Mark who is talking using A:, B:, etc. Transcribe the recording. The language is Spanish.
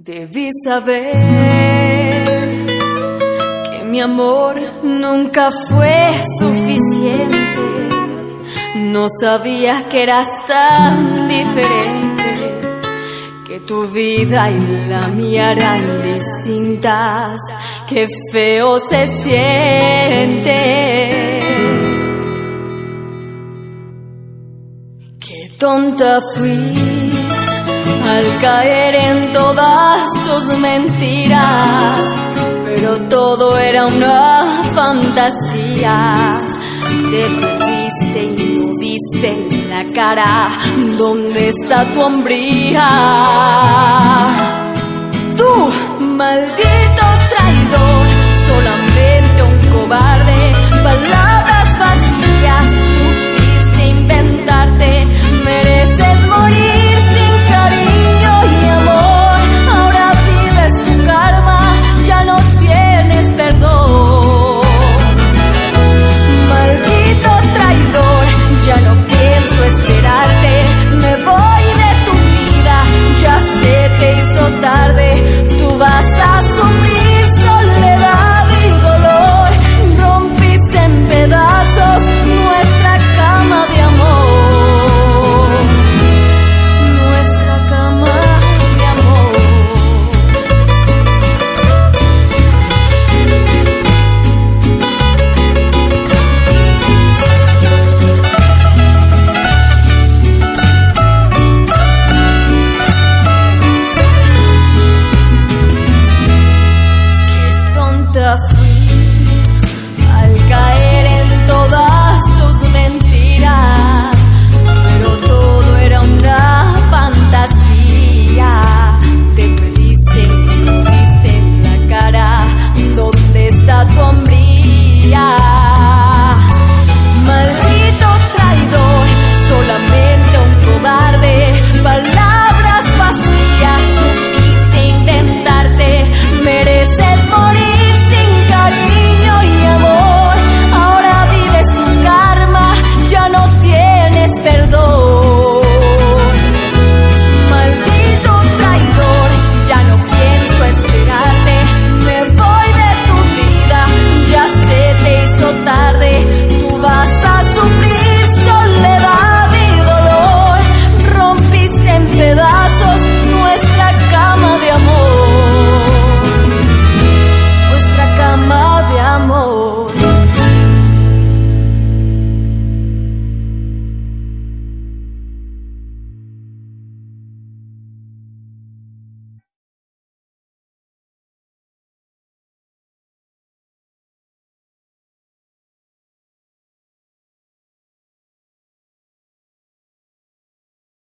A: Debí saber que mi amor nunca fue suficiente. No sabía que eras tan diferente, que tu vida y la mía eran distintas. Qué feo se siente. Qué tonta fui al caer en todas tus mentiras, pero todo era una fantasía. Te perdiste y no viste en la cara dónde está tu hombría. Tú, maldito